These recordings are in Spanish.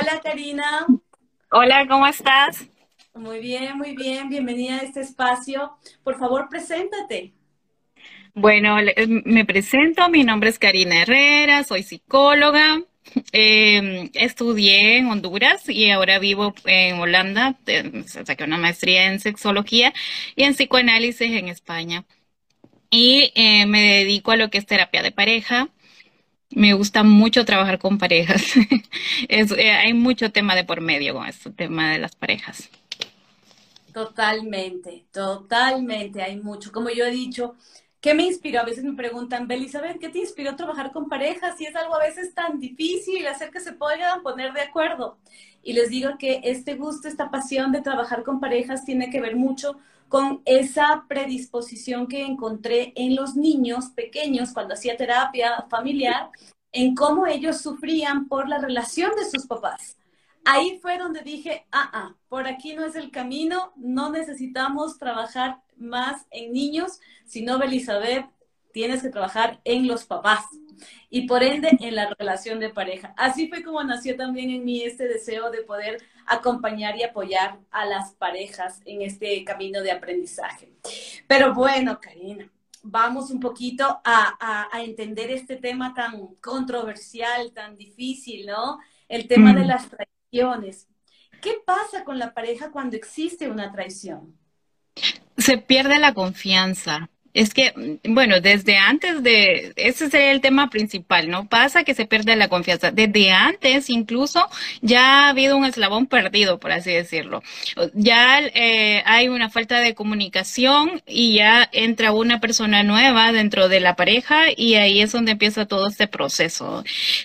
Hola Karina. Hola, ¿cómo estás? Muy bien, muy bien. Bienvenida a este espacio. Por favor, preséntate. Bueno, me presento. Mi nombre es Karina Herrera, soy psicóloga. Em, estudié en Honduras y ahora vivo en Holanda. Saqué una maestría en sexología y en psicoanálisis en España. Y eh, me dedico a lo que es terapia de pareja. Me gusta mucho trabajar con parejas. Eh, hay mucho tema de por medio con este tema de las parejas. Totalmente, totalmente. Hay mucho. Como yo he dicho, ¿Qué me inspiró? A veces me preguntan, Belisabeth, ¿qué te inspiró trabajar con parejas? Y es algo a veces tan difícil hacer que se puedan poner de acuerdo. Y les digo que este gusto, esta pasión de trabajar con parejas tiene que ver mucho con esa predisposición que encontré en los niños pequeños cuando hacía terapia familiar, en cómo ellos sufrían por la relación de sus papás. Ahí fue donde dije, ah, ah, por aquí no es el camino, no necesitamos trabajar más en niños, sino, Elizabeth, tienes que trabajar en los papás y por ende en la relación de pareja. Así fue como nació también en mí este deseo de poder acompañar y apoyar a las parejas en este camino de aprendizaje. Pero bueno, Karina, vamos un poquito a, entender este tema tan controversial, tan difícil, ¿no? El tema de mm. las traiciones. ¿Qué pasa con la pareja cuando existe una traición? Se pierde la confianza. Es que, bueno, desde antes de, ese sería el tema principal, ¿no? Pasa que se pierde la confianza. Desde antes, incluso, ya ha habido un eslabón perdido, por así decirlo. Ya eh, hay una falta de comunicación y ya entra una persona nueva dentro de la pareja y ahí es donde empieza todo este proceso.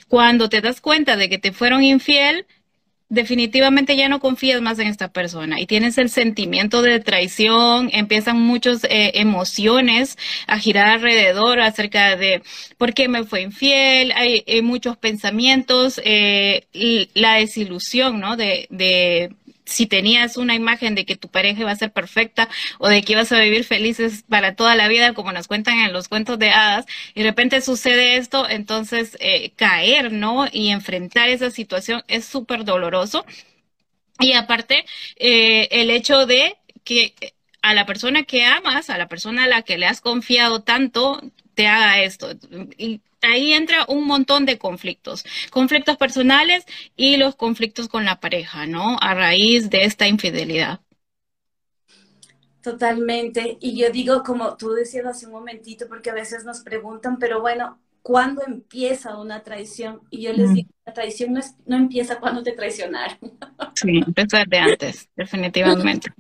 Cuando te das cuenta de que te fueron infiel, definitivamente ya no confías más en esta persona y tienes el sentimiento de traición, empiezan muchas eh, emociones a girar alrededor acerca de por qué me fue infiel, hay, muchos pensamientos, eh, la desilusión, ¿no? De si tenías una imagen de que tu pareja iba a ser perfecta o de que ibas a vivir felices para toda la vida, como nos cuentan en los cuentos de hadas, y de repente sucede esto, entonces eh, caer, ¿no? Y enfrentar esa situación es súper doloroso. Y aparte, eh, el hecho de que a la persona que amas, a la persona a la que le has confiado tanto, te haga esto. Y ahí entra un montón de conflictos, conflictos personales y los conflictos con la pareja, ¿no? A raíz de esta infidelidad. Totalmente. Y yo digo, como tú decías hace un momentito, porque a veces nos preguntan, pero bueno, ¿cuándo empieza una traición? Y yo les digo, la traición no, no empieza cuando te traicionaron. Sí, empieza de antes, definitivamente.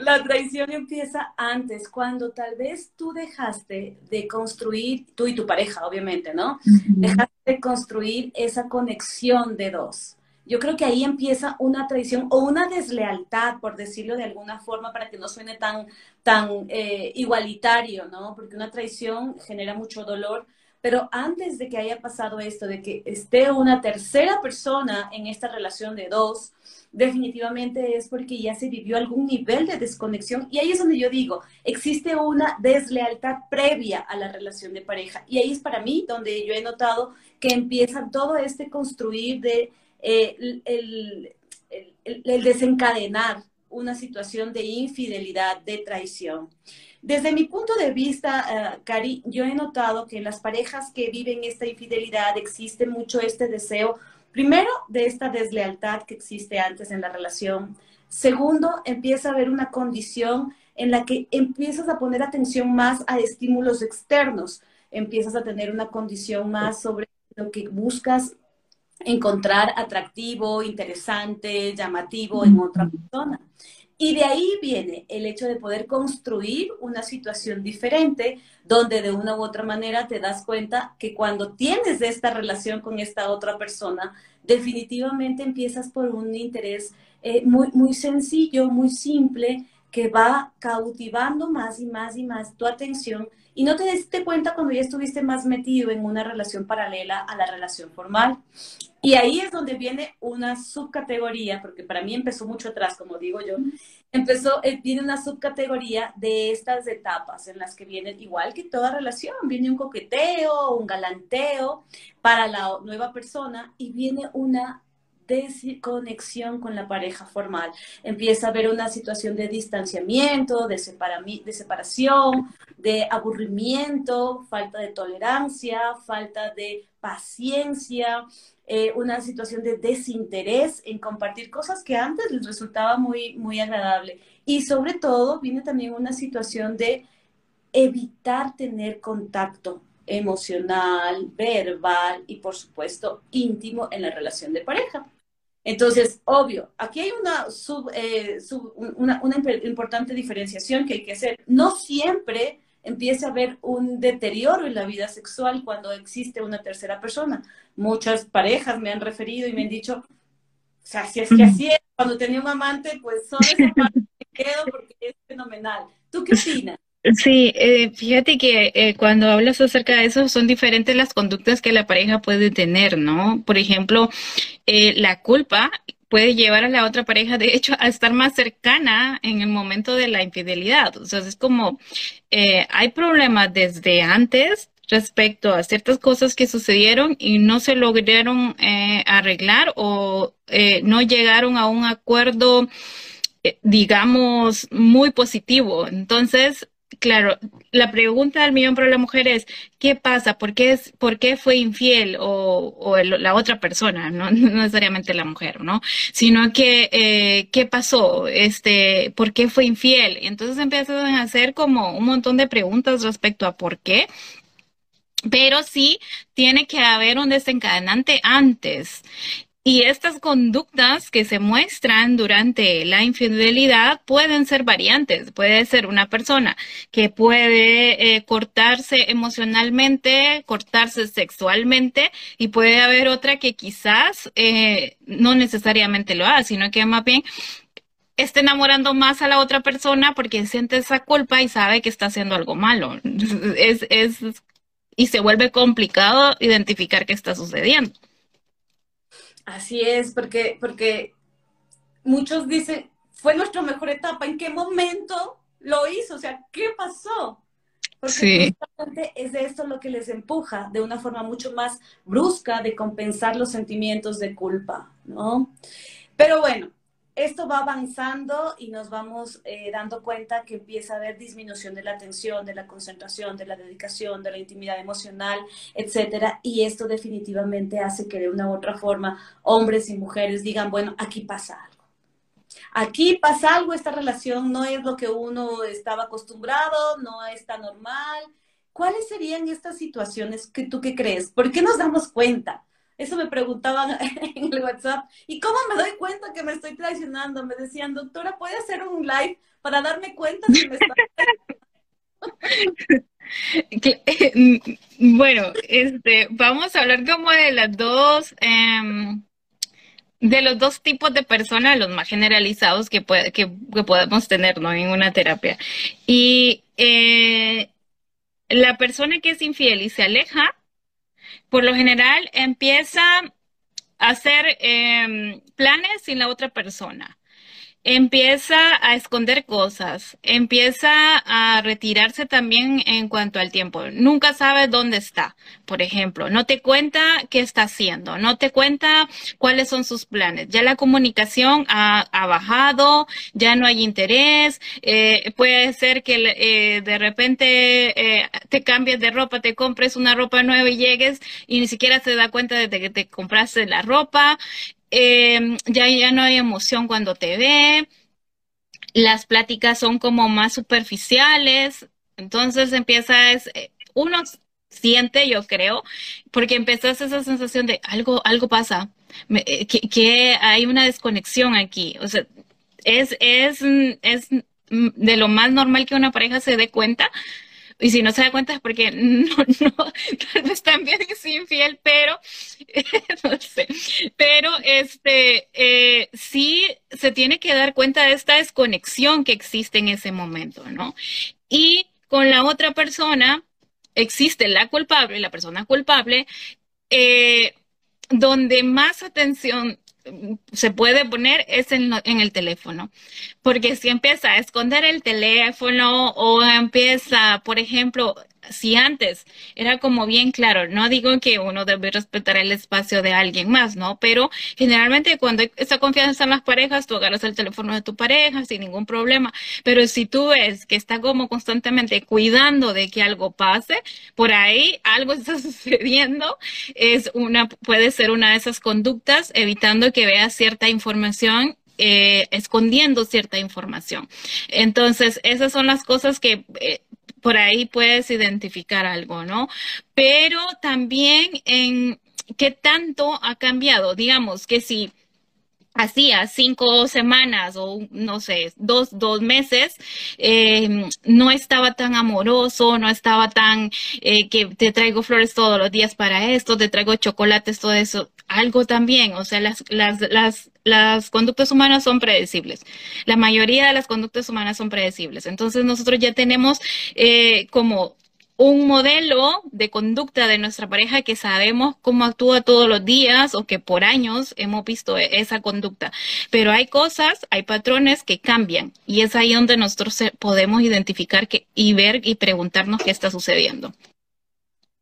La traición empieza antes, cuando tal vez tú dejaste de construir, tú y tu pareja, obviamente, ¿no? Dejaste de construir esa conexión de dos. Yo creo que ahí empieza una traición o una deslealtad, por decirlo de alguna forma, para que no suene tan, tan eh, igualitario, ¿no? Porque una traición genera mucho dolor. Pero antes de que haya pasado esto, de que esté una tercera persona en esta relación de dos, definitivamente es porque ya se vivió algún nivel de desconexión y ahí es donde yo digo, existe una deslealtad previa a la relación de pareja y ahí es para mí donde yo he notado que empieza todo este construir de eh, el, desencadenar una situación de infidelidad, de traición. Desde mi punto de vista, uh, Cari, yo he notado que en las parejas que viven esta infidelidad existe mucho este deseo Primero, de esta deslealtad que existe antes en la relación. Segundo, empieza a haber una condición en la que empiezas a poner atención más a estímulos externos, empiezas a tener una condición más sobre lo que buscas encontrar atractivo, interesante, llamativo en otra persona. Y de ahí viene el hecho de poder construir una situación diferente, donde de una u otra manera te das cuenta que cuando tienes esta relación con esta otra persona, definitivamente empiezas por un interés eh, muy, muy sencillo, muy simple, que va cautivando más y más y más tu atención y no te diste cuenta cuando ya estuviste más metido en una relación paralela a la relación formal. Y ahí es donde viene una subcategoría, porque para mí empezó mucho atrás, como digo yo, empezó, eh, viene una subcategoría de estas etapas en las que viene, igual que toda relación, viene un coqueteo, un galanteo para la nueva persona y viene una desconexión con la pareja formal. Empieza a haber una situación de distanciamiento, de, de separación, de aburrimiento, falta de tolerancia, falta de paciencia, eh, una situación de desinterés en compartir cosas que antes les resultaba muy, muy agradable. Y sobre todo viene también una situación de evitar tener contacto emocional, verbal y por supuesto íntimo en la relación de pareja. Entonces, obvio, aquí hay una, eh, una, una, importante diferenciación que hay que hacer. No siempre empieza a haber un deterioro en la vida sexual cuando existe una tercera persona. Muchas parejas me han referido y me han dicho, o sea, si es que así es, cuando tenía un amante, pues solo esa parte me quedo porque es fenomenal. ¿Tú qué opinas? Sí, eh, fíjate que eh, cuando hablas acerca de eso son diferentes las conductas que la pareja puede tener, ¿no? Por ejemplo, eh, la culpa puede llevar a la otra pareja, de hecho, a estar más cercana en el momento de la infidelidad. O sea, es como, hay problemas desde antes respecto a ciertas cosas que sucedieron y no se lograron arreglar o no llegaron a un acuerdo digamos, muy positivo. Entonces, Claro, la pregunta del millón para la mujer es, ¿qué pasa? ¿Por qué, es, por qué fue infiel o, o la otra persona? ¿no? necesariamente la mujer, ¿no? Sino que, eh, ¿qué pasó? Este, ¿Por qué fue infiel? Entonces empiezan a hacer como un montón de preguntas respecto a por qué. Pero sí tiene que haber un desencadenante antes. Y estas conductas que se muestran durante la infidelidad pueden ser variantes. Puede ser una persona que puede eh, cortarse emocionalmente, cortarse sexualmente, y puede haber otra que quizás eh, no necesariamente lo haga, sino que más bien esté enamorando más a la otra persona porque siente esa culpa y sabe que está haciendo algo malo. Es, es, y se vuelve complicado identificar qué está sucediendo. Así es, porque, porque muchos dicen, fue nuestra mejor etapa, ¿en qué momento lo hizo? O sea, ¿qué pasó? Porque es de esto lo que les empuja de una forma mucho más brusca de compensar los sentimientos de culpa, ¿no? Pero bueno, esto va avanzando y nos vamos eh, dando cuenta que empieza a haber disminución de la atención, de la concentración, de la dedicación, de la intimidad emocional, etcétera. Y esto definitivamente hace que de una u otra forma hombres y mujeres digan, bueno, aquí pasa algo. Aquí pasa algo, esta relación no es lo que uno estaba acostumbrado, no está normal. ¿Cuáles serían estas situaciones que tú qué crees? ¿Por qué nos damos cuenta? Eso me preguntaban en el WhatsApp. ¿Y cómo me doy cuenta que me estoy traicionando? Me decían, doctora, ¿puede hacer un live para darme cuenta si me está Bueno, este, vamos a hablar como de las dos, em, de los dos tipos de personas, los más generalizados que, que, podemos tener ¿no? en una terapia. Y eh, la persona que es infiel y se aleja, por lo general empieza a hacer em, planes sin la otra persona empieza a esconder cosas, empieza a retirarse también en cuanto al tiempo. Nunca sabe dónde está, por ejemplo. No te cuenta qué está haciendo, no te cuenta cuáles son sus planes. Ya la comunicación ha, bajado, ya no hay interés. Eh, puede ser que eh, de repente eh, te cambies de ropa, te compres una ropa nueva y llegues y ni siquiera se da cuenta de que te compraste la ropa. Em, ya, ya no hay emoción cuando te ve, las pláticas son como más superficiales, entonces empieza, es, eh, uno siente, yo creo, porque empiezas esa sensación de algo, algo pasa, eh, que, que, hay una desconexión aquí, o sea, es, es, es de lo más normal que una pareja se dé cuenta, y si no se da cuenta es porque no, no, tal vez también es infiel, pero no sé. Pero este eh, sí se tiene que dar cuenta de esta desconexión que existe en ese momento, ¿no? Y con la otra persona existe la culpable, la persona culpable, eh, donde más atención se puede poner es en, en, el teléfono. Porque si empieza a esconder el teléfono o empieza, por ejemplo, si antes era como bien claro, no digo que uno debe respetar el espacio de alguien más, ¿no? Pero generalmente cuando hay esa confianza en las parejas, tú agarras el teléfono de tu pareja sin ningún problema. Pero si tú ves que está como constantemente cuidando de que algo pase, por ahí algo está sucediendo, es una, puede ser una de esas conductas, evitando que veas cierta información eh, escondiendo cierta información. Entonces, esas son las cosas que eh, por ahí puedes identificar algo, ¿no? Pero también en qué tanto ha cambiado. Digamos que si hacía cinco semanas o no sé, dos, dos meses, eh, no estaba tan amoroso, no estaba tan eh, que te traigo flores todos los días para esto, te traigo chocolates, todo eso. Algo también, o sea, las, las, las, las conductas humanas son predecibles. La mayoría de las conductas humanas son predecibles. Entonces nosotros ya tenemos eh, como un modelo de conducta de nuestra pareja que sabemos cómo actúa todos los días o que por años hemos visto e-, esa conducta. Pero hay cosas, hay patrones que cambian y es ahí donde nosotros podemos identificar que, y ver y preguntarnos qué está sucediendo.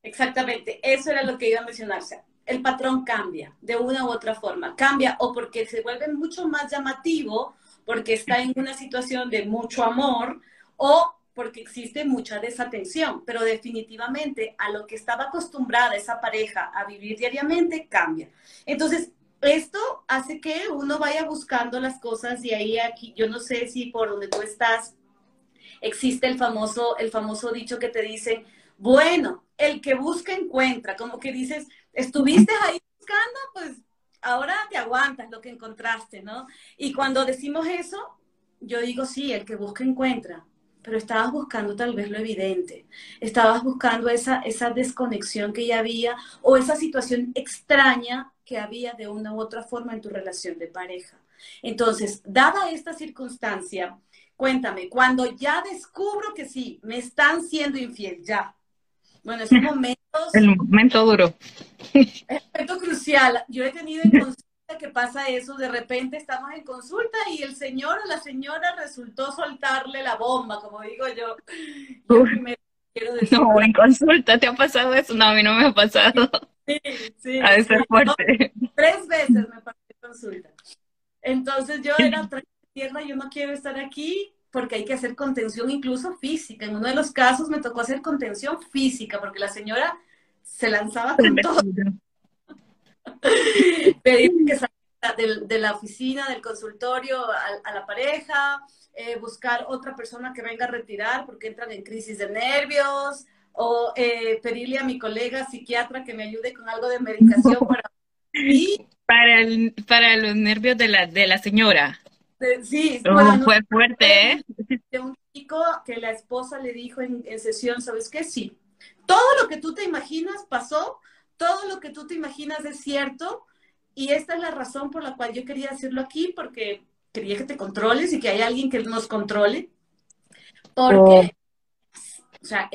Exactamente, eso era lo que iba a mencionarse. El patrón cambia de una u otra forma, cambia o porque se vuelve mucho más llamativo, porque está en una situación de mucho amor o porque existe mucha desatención, pero definitivamente a lo que estaba acostumbrada esa pareja a vivir diariamente cambia. Entonces, esto hace que uno vaya buscando las cosas y ahí aquí, yo no sé si por donde tú estás existe el famoso, el famoso dicho que te dicen, bueno, el que busca encuentra, como que dices, estuviste ahí buscando, pues ahora te aguantas lo que encontraste, ¿no? Y cuando decimos eso, yo digo, sí, el que busca encuentra, pero estabas buscando tal vez lo evidente, estabas buscando esa, esa desconexión que ya había o esa situación extraña que había de una u otra forma en tu relación de pareja. Entonces, dada esta circunstancia, cuéntame, cuando ya descubro que sí, me están siendo infiel, ya. Bueno, esos momentos... El momento duro. El momento crucial. Yo he tenido en que pasa eso, de repente estamos en consulta y el señor o la señora resultó soltarle la bomba, como digo yo. No, en consulta, ¿te ha pasado eso? No, a mí no me ha pasado. Sí, sí. A veces fuerte. tres veces me pasó en consulta. Entonces yo era tierra, yo no quiero estar aquí porque hay que hacer contención incluso física. En uno de los casos me tocó hacer contención física porque la señora se lanzaba con todo. pedir que salga de, la oficina, del consultorio a, la pareja, eh, buscar otra persona que venga a retirar porque entran en crisis de nervios, o eh, pedirle a mi colega psiquiatra que me ayude con algo de medicación para... Para, para los nervios de la, de la señora. Sí, oh, fue fuerte, ¿eh? De un chico que la esposa le dijo en, en sesión, ¿sabes qué? Sí, todo lo que tú te imaginas pasó, todo lo que tú te imaginas es cierto y esta es la razón por la cual yo quería decirlo aquí, porque quería que te controles y que haya alguien que nos controle. Porque, oh. o sea,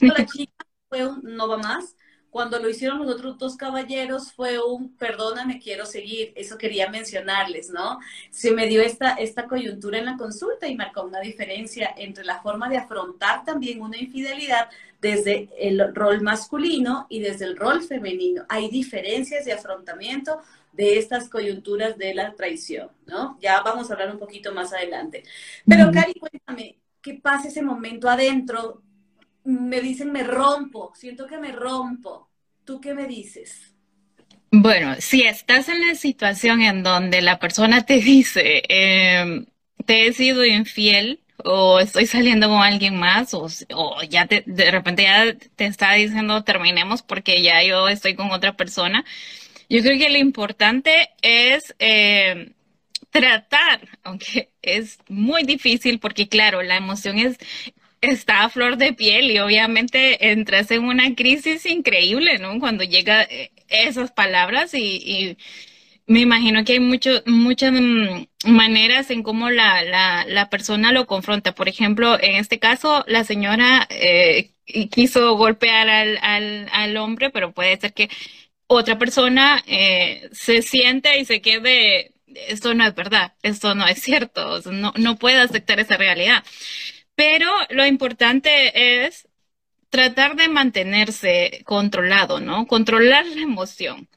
la, chica fue un no va más. Cuando lo hicieron los otros dos caballeros fue un perdóname, quiero seguir. Eso quería mencionarles, ¿no? Se me dio esta, esta coyuntura en la consulta y marcó una diferencia entre la forma de afrontar también una infidelidad desde el rol masculino y desde el rol femenino. Hay diferencias de afrontamiento de estas coyunturas de la traición, ¿no? Ya vamos a hablar un poquito más adelante. Pero, Cari, cuéntame, ¿qué pasa ese momento adentro? Me dicen, me rompo, siento que me rompo. ¿Tú qué me dices? Bueno, si estás en la situación en donde la persona te dice, em, te he sido infiel, o estoy saliendo con alguien más, o, ya de repente ya te está diciendo terminemos porque ya yo estoy con otra persona. Yo creo que lo importante es eh, tratar, aunque es muy difícil porque claro, la emoción es está a flor de piel y obviamente entras en una crisis increíble, ¿no? Cuando llega eh, esas palabras y me imagino que hay mucho, muchas mm, maneras en cómo la, la, la, persona lo confronta. Por ejemplo, en este caso, la señora eh, quiso golpear al, al, al, hombre, pero puede ser que otra persona eh, se siente y se quede, esto no es verdad, esto no es cierto, no, no puede aceptar esa realidad. Pero lo importante es tratar de mantenerse controlado, ¿no? Controlar la emoción,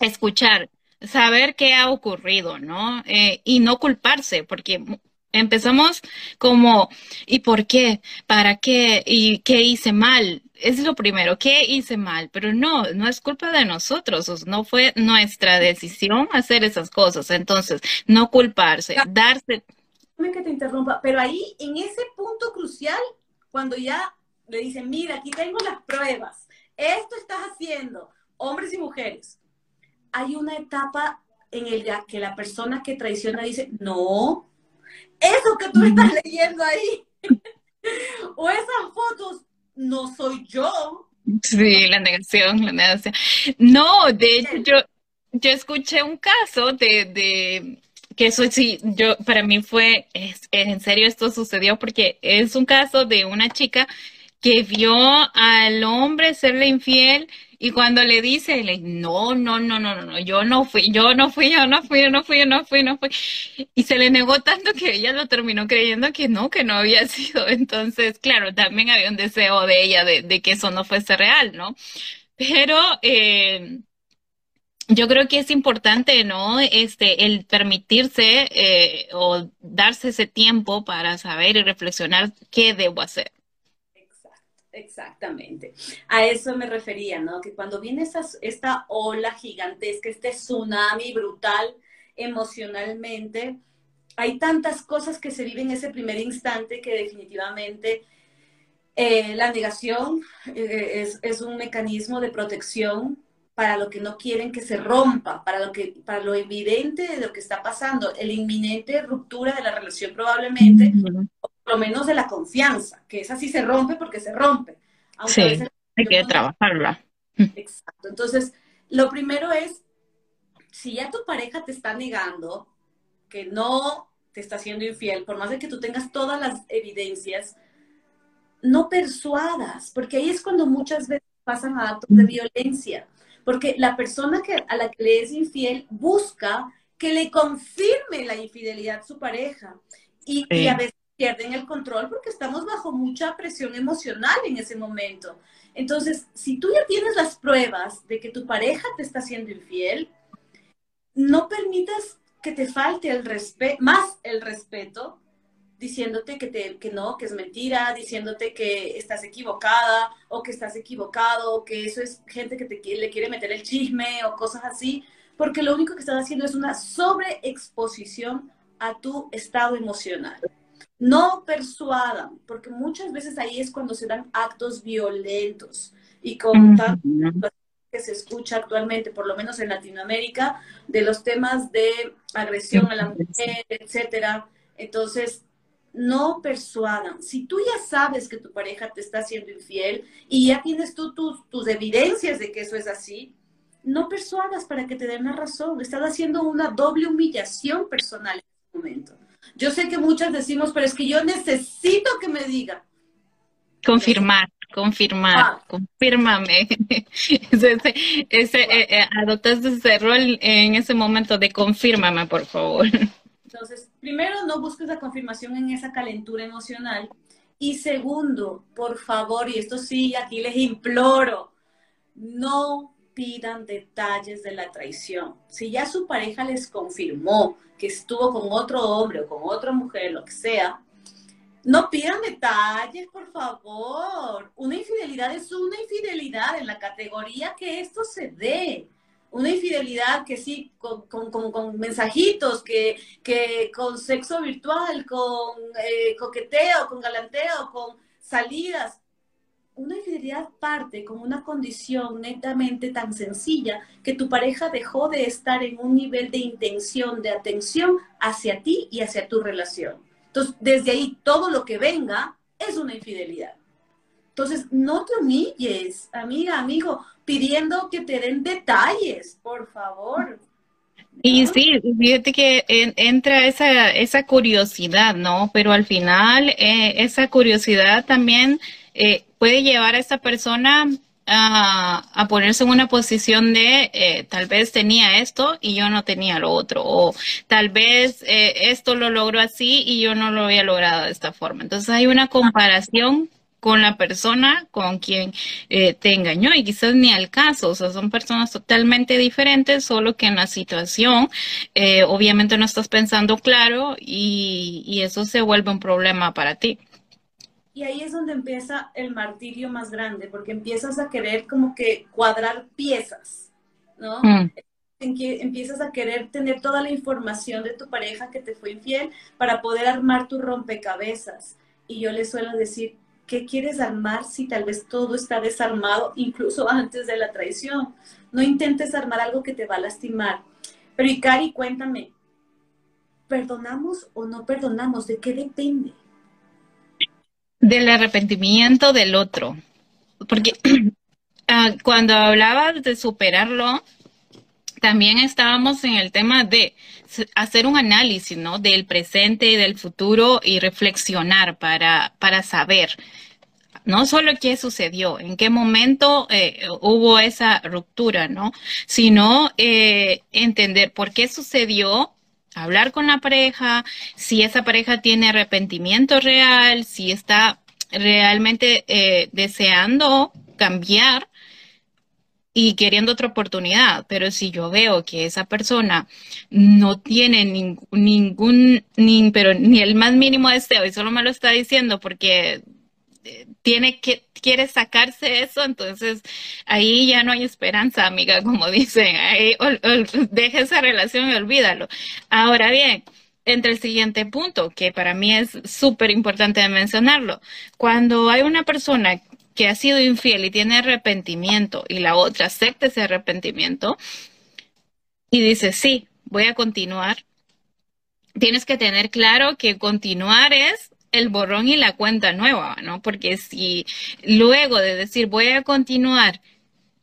escuchar, saber qué ha ocurrido, ¿no? Eh, y no culparse, porque empezamos como, ¿y por qué? ¿Para qué? ¿Y qué hice mal? Es lo primero, ¿qué hice mal? Pero no, no es culpa de nosotros, no fue nuestra decisión hacer esas cosas. Entonces, no culparse, darse. que te interrumpa, pero ahí, en ese punto crucial, cuando ya le dicen, mira, aquí tengo las pruebas, esto estás haciendo, hombres y mujeres, hay una etapa en el que la persona que traiciona dice, no, eso que tú estás leyendo ahí, o esas fotos, no soy yo. Sí, la negación, la negación. No, de hecho, yo, yo escuché un caso de, de que eso sí, yo, para mí fue, es, en serio esto sucedió porque es un caso de una chica que vio al hombre serle infiel y cuando le dice, le, no, no, no, no, no, yo no fui, yo no fui, yo no fui, yo no fui, yo no fui, no fui. Y se le negó tanto que ella lo terminó creyendo que no, que no había sido. Entonces, claro, también había un deseo de ella de, que eso no fuese real, ¿no? Pero eh, yo creo que es importante, ¿no? Este, el permitirse eh, o darse ese tiempo para saber y reflexionar qué debo hacer. Exactamente. A eso me refería, ¿no? Que cuando viene esa, esta ola gigantesca, este tsunami brutal emocionalmente, hay tantas cosas que se viven en ese primer instante que definitivamente eh, la negación eh, es, es, un mecanismo de protección para lo que no quieren que se rompa, para lo, que, para lo evidente de lo que está pasando, la inminente ruptura de la relación probablemente, lo menos de la confianza, que esa sí se rompe porque se rompe. sí, hay que trabajarla. Exacto. Entonces, lo primero es, si ya tu pareja te está negando que no te está siendo infiel, por más de que tú tengas todas las evidencias, no persuadas, porque ahí es cuando muchas veces pasan a actos de violencia, porque la persona que, a la que le es infiel busca que le confirme la infidelidad su pareja. Y, y a veces pierden el control porque estamos bajo mucha presión emocional en ese momento. Entonces, si tú ya tienes las pruebas de que tu pareja te está haciendo infiel, no permitas que te falte el respeto, más el respeto, diciéndote que, te, que no, que es mentira, diciéndote que estás equivocada o que estás equivocado, o que eso es gente que te, le quiere meter el chisme o cosas así, porque lo único que estás haciendo es una sobreexposición a tu estado emocional. No persuadan, porque muchas veces ahí es cuando se dan actos violentos y con tanto que se escucha actualmente, por lo menos en Latinoamérica, de los temas de agresión a la mujer, etcétera. Entonces, no persuadan. Si tú ya sabes que tu pareja te está haciendo infiel y ya tienes tú tus, tus evidencias de que eso es así, no persuadas para que te den la razón. Estás haciendo una doble humillación personal en este momento. Yo sé que muchas decimos, pero es que yo necesito que me diga. Confirmar, confirmar, ah. confírmame. ese, ese, eh, eh, adoptaste ese rol en ese momento de confírmame, por favor. Entonces, primero, no busques la confirmación en esa calentura emocional. Y segundo, por favor, y esto sí, aquí les imploro, no pidan detalles de la traición. Si ya su pareja les confirmó que estuvo con otro hombre o con otra mujer, lo que sea, no pidan detalles, por favor. Una infidelidad es una infidelidad en la categoría que esto se dé. Una infidelidad que sí, con, con, mensajitos, que, que, con sexo virtual, con eh, coqueteo, con galanteo, con salidas una infidelidad parte con una condición netamente tan sencilla que tu pareja dejó de estar en un nivel de intención, de atención hacia ti y hacia tu relación. Entonces, desde ahí todo lo que venga es una infidelidad. Entonces, no te humilles, amiga, amigo, pidiendo que te den detalles, por favor. Y sí, fíjate que entra esa, esa curiosidad, ¿no? Pero al final, eh, esa curiosidad también eh, puede llevar a esta persona a, ponerse en una posición de eh, tal vez tenía esto y yo no tenía lo otro, o tal vez eh, esto lo logró así y yo no lo había logrado de esta forma. Entonces hay una comparación con la persona con quien eh, te engañó y quizás ni al caso, o sea, son personas totalmente diferentes, solo que en la situación eh, obviamente no estás pensando claro y eso se vuelve un problema para ti. Y ahí es donde empieza el martirio más grande, porque empiezas a querer como que cuadrar piezas, ¿no? Mm. En que empiezas a querer tener toda la información de tu pareja que te fue infiel para poder armar tu rompecabezas. Y yo le suelo decir, ¿qué quieres armar si tal vez todo está desarmado incluso antes de la traición? No intentes armar algo que te va a lastimar. Pero Ikari, cuéntame, ¿perdonamos o no perdonamos? ¿De qué depende? Del arrepentimiento del otro. Porque ah, cuando hablabas de superarlo, también estábamos en el tema de hacer un análisis, ¿no? Del presente y del futuro y reflexionar para, para saber no solo qué sucedió, en qué momento eh, hubo esa ruptura, ¿no? Sino eh, entender por qué sucedió hablar con la pareja, si esa pareja tiene arrepentimiento real, si está realmente eh, deseando cambiar y queriendo otra oportunidad, pero si yo veo que esa persona no tiene ningún, ni, pero ni el más mínimo deseo y solo me lo está diciendo porque tiene que quiere sacarse eso, entonces ahí ya no hay esperanza, amiga, como dicen, ahí, deja esa relación y olvídalo. Ahora bien, entre el siguiente punto, que para mí es súper importante mencionarlo. Cuando hay una persona que ha sido infiel y tiene arrepentimiento y la otra acepta ese arrepentimiento y dice, sí, voy a continuar, tienes que tener claro que continuar es el borrón y la cuenta nueva, ¿no? Porque si luego de decir voy a continuar,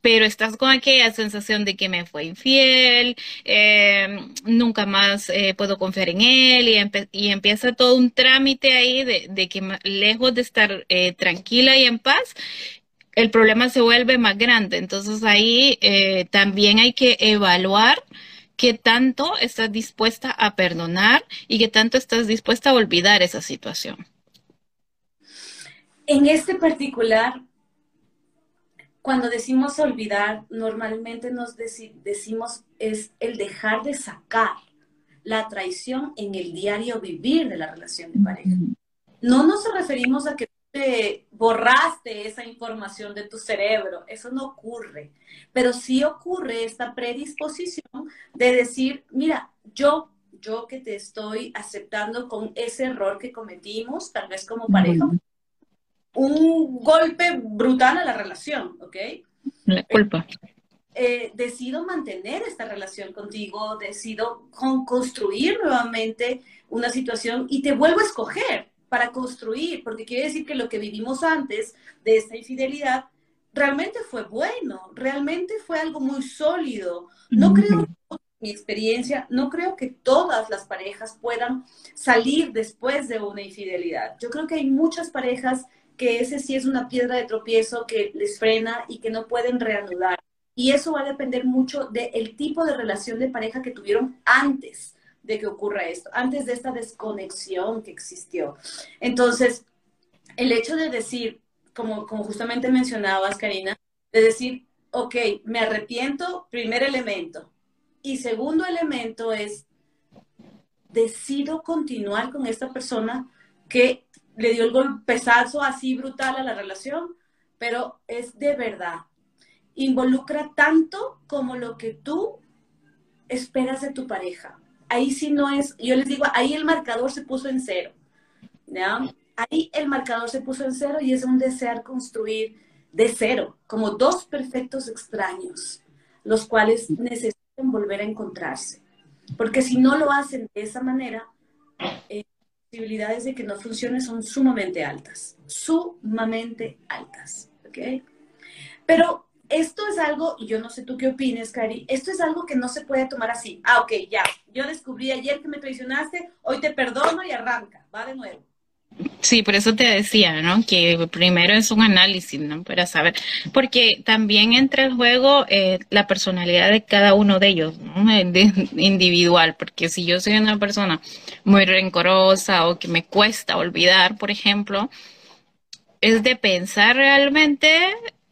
pero estás con aquella sensación de que me fue infiel, eh, nunca más eh, puedo confiar en él y, empieza todo un trámite ahí de, que lejos de estar eh, tranquila y en paz, el problema se vuelve más grande. Entonces ahí también hay que evaluar qué tanto estás dispuesta a perdonar y qué tanto estás dispuesta a olvidar esa situación. En este particular, cuando decimos olvidar, normalmente nos decimos es el dejar de sacar la traición en el diario vivir de la relación de pareja. No nos referimos a que te borraste esa información de tu cerebro, eso no ocurre, pero sí ocurre esta predisposición de decir, mira, yo, yo que te estoy aceptando con ese error que cometimos, tal vez como pareja, un golpe brutal a la relación, ¿ok? La culpa. Eh, decido mantener esta relación contigo, decido construir nuevamente una situación y te vuelvo a escoger para construir, porque quiere decir que lo que vivimos antes de esta infidelidad realmente fue bueno, realmente fue algo muy sólido. No creo, mi experiencia, no creo que todas las parejas puedan salir después de una infidelidad. Yo creo que hay muchas parejas que ese sí es una piedra de tropiezo que les frena y que no pueden reanudar. Y eso va a depender mucho del tipo de relación de pareja que tuvieron antes de que ocurra esto, antes de esta desconexión que existió. Entonces, el hecho de decir, como, como justamente mencionabas, Karina, de decir, ok, me arrepiento, primer elemento. Y segundo elemento es, decido continuar con esta persona que le dio el golpezazo así brutal a la relación, pero es de verdad. Involucra tanto como lo que tú esperas de tu pareja. Ahí sí no es, yo les digo, ahí el marcador se puso en cero. Ahí el marcador se puso en cero y es un desear construir de cero, como dos perfectos extraños, los cuales necesitan volver a encontrarse. Porque si no lo hacen de esa manera, eh, posibilidades de que no funcione son sumamente altas, sumamente altas, ¿ok? Pero esto es algo, y yo no sé tú qué opines, Cari, esto es algo que no se puede tomar así. Ah, ok, ya, yo descubrí ayer que me traicionaste, hoy te perdono y arranca, va de nuevo. Sí, por eso te decía, ¿no? Que primero es un análisis, ¿no? Para saber, porque también entra el juego eh, la personalidad de cada uno de ellos, ¿no? individual, porque si yo soy una persona muy rencorosa o que me cuesta olvidar, por ejemplo, es de pensar realmente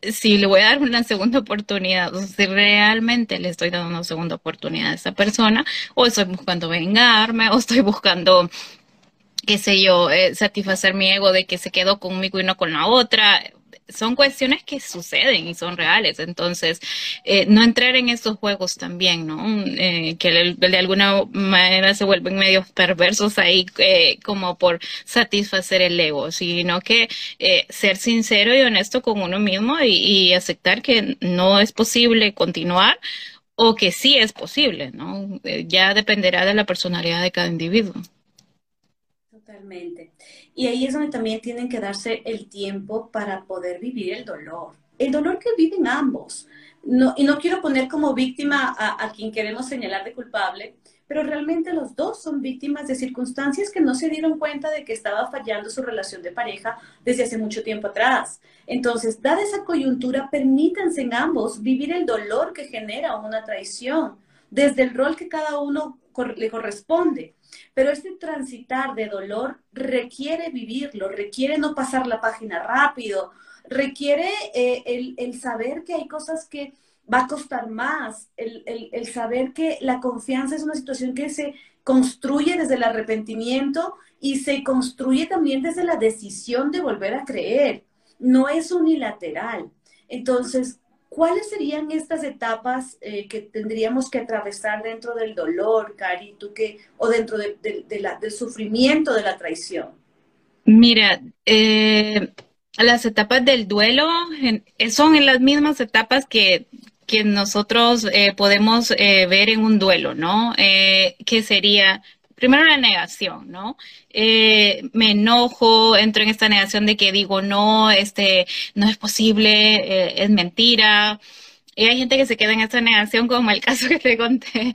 si le voy a dar una segunda oportunidad, o si realmente le estoy dando una segunda oportunidad a esa persona, o estoy buscando vengarme, o estoy buscando qué sé yo, eh, satisfacer mi ego de que se quedó conmigo y no con la otra son cuestiones que suceden y son reales. Entonces, eh, no entrar en esos juegos también, ¿no? Eh, que de alguna manera se vuelven medios perversos ahí eh, como por satisfacer el ego, sino que ser sincero y honesto con uno mismo y aceptar que no es posible continuar o que sí es posible, ¿no? ya dependerá de la personalidad de cada individuo. Totalmente. Y ahí es donde también tienen que darse el tiempo para poder vivir el dolor. El dolor que viven ambos. No, y no quiero poner como víctima a, a quien queremos señalar de culpable, pero realmente los dos son víctimas de circunstancias que no se dieron cuenta de que estaba fallando su relación de pareja desde hace mucho tiempo atrás. Entonces, dada esa coyuntura, permítanse en ambos vivir el dolor que genera una traición, desde el rol que cada uno le corresponde. Pero este transitar de dolor requiere vivirlo, requiere no pasar la página rápido, requiere eh, el, saber que hay cosas que va a costar más, el, el, saber que la confianza es una situación que se construye desde el arrepentimiento y se construye también desde la decisión de volver a creer. No es unilateral. Entonces, ¿Cuáles serían estas etapas eh, que tendríamos que atravesar dentro del dolor, Cari, tú que, o dentro de, la, del sufrimiento de la traición? Mira, eh, las etapas del duelo son en las mismas etapas que, que nosotros eh, podemos ver en un duelo, ¿no? que sería primero la negación, ¿no? Eh, me enojo, entro en esta negación de que digo, no, este, no es posible, eh, es mentira. Y hay gente que se queda en esta negación, como el caso que te conté.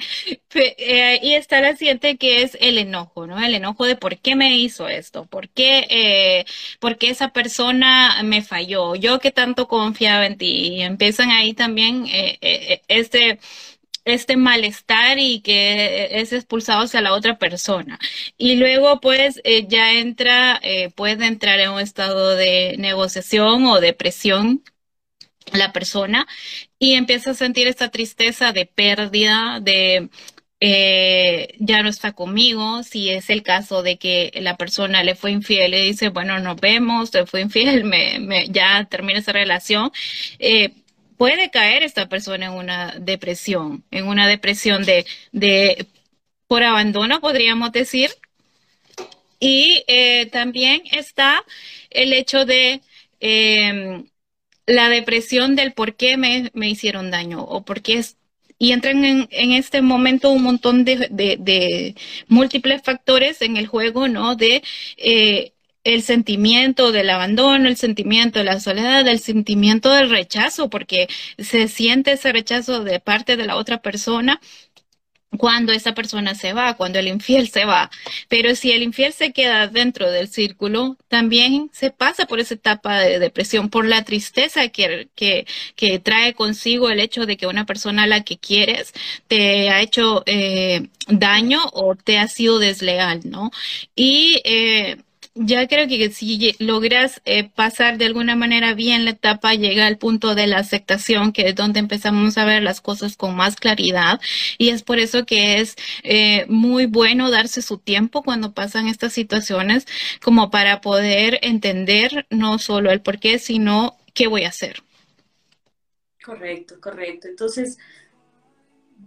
Eh, y está la siguiente que es el enojo, ¿no? El enojo de por qué me hizo esto, por qué, por qué esa persona me falló, yo que tanto confiaba en ti. Y empiezan ahí también este este malestar y que es expulsado hacia la otra persona. Y luego pues eh, ya entra, eh, puede entrar en un estado de negociación o depresión la persona y empieza a sentir esta tristeza de pérdida, de eh, ya no está conmigo, si es el caso de que la persona le fue infiel y dice, bueno, nos vemos, te fue infiel, me, me ya termina esa relación, eh, puede caer esta persona en una depresión, en una depresión de, de por abandono, podríamos decir. Y eh, también está el hecho de em, la depresión del por qué me, hicieron daño o por qué es, y entran en, en, este momento un montón de, de, múltiples factores en el juego, ¿no? De eh, el sentimiento del abandono, el sentimiento de la soledad, el sentimiento del rechazo, porque se siente ese rechazo de parte de la otra persona cuando esa persona se va, cuando el infiel se va. Pero si el infiel se queda dentro del círculo, también se pasa por esa etapa de depresión, por la tristeza que, que, trae consigo el hecho de que una persona a la que quieres te ha hecho eh, daño o te ha sido desleal, ¿no? Y eh, ya creo que si logras eh, pasar de alguna manera bien la etapa, llega al punto de la aceptación, que es donde empezamos a ver las cosas con más claridad. Y es por eso que es eh, muy bueno darse su tiempo cuando pasan estas situaciones, como para poder entender no solo el por qué, sino qué voy a hacer. Correcto, correcto. Entonces,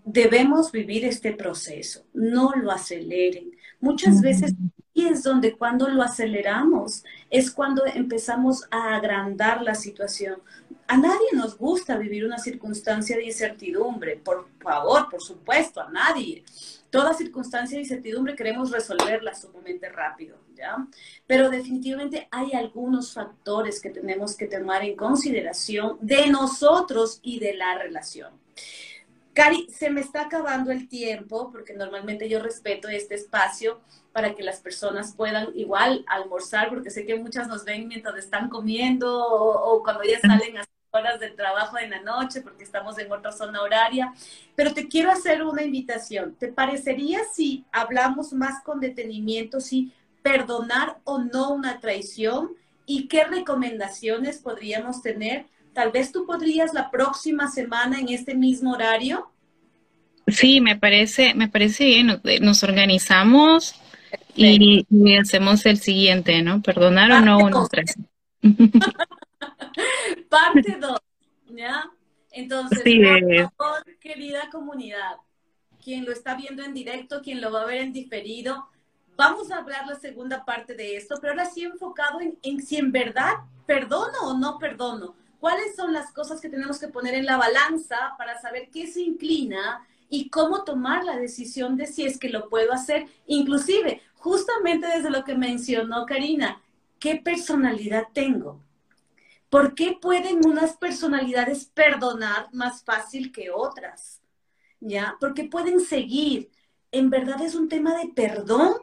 debemos vivir este proceso, no lo aceleren. Muchas veces y es donde cuando lo aceleramos, es cuando empezamos a agrandar la situación. A nadie nos gusta vivir una circunstancia de incertidumbre, por favor, por supuesto, a nadie. Toda circunstancia de incertidumbre queremos resolverla sumamente rápido, ¿ya? Pero definitivamente hay algunos factores que tenemos que tomar en consideración de nosotros y de la relación. Cari, se me está acabando el tiempo porque normalmente yo respeto este espacio para que las personas puedan igual almorzar, porque sé que muchas nos ven mientras están comiendo o, cuando ya salen a horas de trabajo en la noche porque estamos en otra zona horaria. Pero te quiero hacer una invitación. ¿Te parecería si hablamos más con detenimiento, si perdonar o no una traición y qué recomendaciones podríamos tener. Tal vez tú podrías la próxima semana en este mismo horario. Sí, me parece, me parece bien. Nos organizamos y, hacemos el siguiente, ¿no? Perdonar o no uno tres. Parte dos, ¿ya? Entonces, por favor, querida comunidad, quien lo está viendo en directo, quien lo va a ver en diferido, vamos a hablar la segunda parte de esto, pero ahora sí enfocado en, en si en verdad perdono o no perdono. ¿Cuáles son las cosas que tenemos que poner en la balanza para saber qué se inclina y cómo tomar la decisión de si es que lo puedo hacer? Inclusive, justamente desde lo que mencionó Karina, ¿qué personalidad tengo? ¿Por qué pueden unas personalidades perdonar más fácil que otras? ¿Ya? Porque pueden seguir. ¿En verdad es un tema de perdón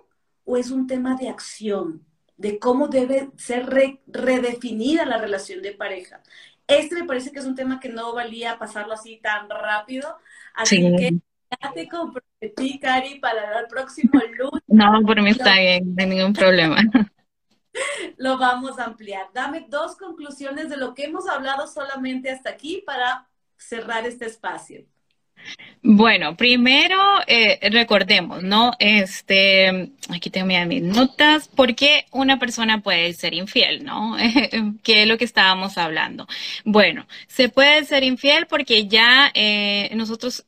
o es un tema de acción? De cómo debe ser redefinida la relación de pareja. Este me parece que es un tema que no valía pasarlo así tan rápido. Así que ya te comprometí, Cari, para el próximo lunes. No, por mí está bien, no hay ningún problema. Lo vamos a ampliar. Dame dos conclusiones de lo que hemos hablado solamente hasta aquí para cerrar este espacio. Bueno, primero eh, recordemos, ¿no? Este, aquí tengo mis notas, ¿por qué una persona puede ser infiel, ¿no? ¿Qué es lo que estábamos hablando? Bueno, se puede ser infiel porque ya eh, nosotros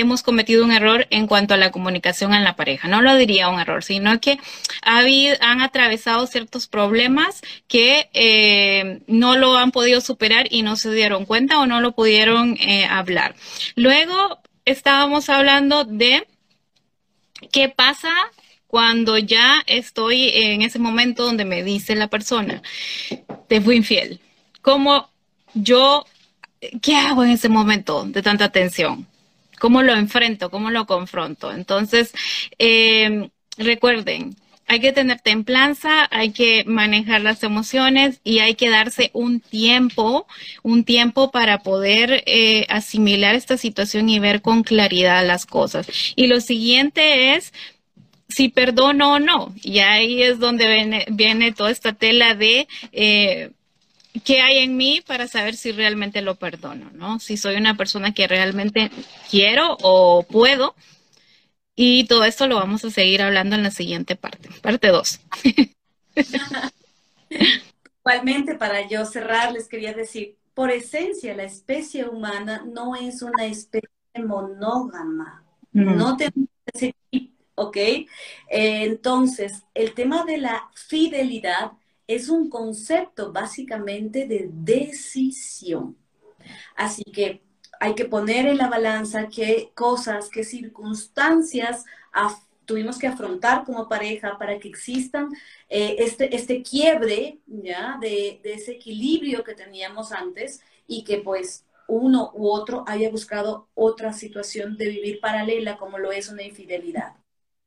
hemos cometido un error en cuanto a la comunicación en la pareja. No lo diría un error, sino que han atravesado ciertos problemas que eh, no lo han podido superar y no se dieron cuenta o no lo pudieron eh, hablar. Luego estábamos hablando de qué pasa cuando ya estoy en ese momento donde me dice la persona, te fui infiel. ¿Cómo yo, qué hago en ese momento de tanta tensión? ¿Cómo lo enfrento? ¿Cómo lo confronto? Entonces, eh, recuerden, hay que tener templanza, hay que manejar las emociones y hay que darse un tiempo, un tiempo para poder eh, asimilar esta situación y ver con claridad las cosas. Y lo siguiente es si perdono o no. Y ahí es donde viene, viene toda esta tela de eh, qué hay en mí para saber si realmente lo perdono, ¿no? Si soy una persona que realmente quiero o puedo. Y todo esto lo vamos a seguir hablando en la siguiente parte, parte 2. Igualmente, para yo cerrar, les quería decir, por esencia, la especie humana no es una especie monógama. Mm. No tenemos ese ¿ok? Eh, entonces, el tema de la fidelidad es un concepto básicamente de decisión. Así que hay que poner en la balanza qué cosas, qué circunstancias tuvimos que afrontar como pareja para que existan eh, este, este quiebre ¿ya? De, de ese equilibrio que teníamos antes y que pues uno u otro haya buscado otra situación de vivir paralela como lo es una infidelidad.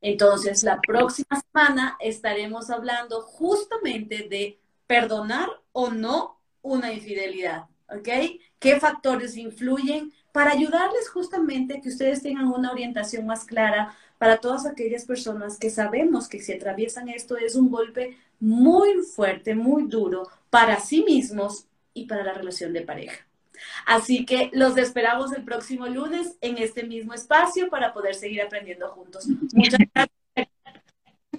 Entonces, la próxima semana estaremos hablando justamente de perdonar o no una infidelidad, ¿ok? ¿Qué factores influyen para ayudarles justamente a que ustedes tengan una orientación más clara para todas aquellas personas que sabemos que si atraviesan esto es un golpe muy fuerte, muy duro para sí mismos y para la relación de pareja. Así que los esperamos el próximo lunes en este mismo espacio para poder seguir aprendiendo juntos. Muchas gracias.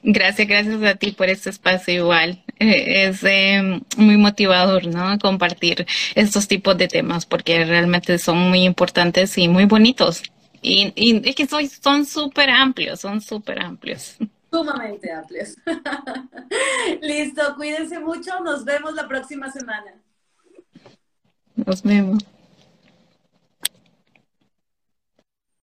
Gracias, gracias a ti por este espacio igual. Eh, es em, muy motivador, ¿no? Compartir estos tipos de temas porque realmente son muy importantes y muy bonitos. Y, y es que son súper amplios, son súper amplios. Sumamente amplios. Listo, cuídense mucho. Nos vemos la próxima semana. Nos vemos.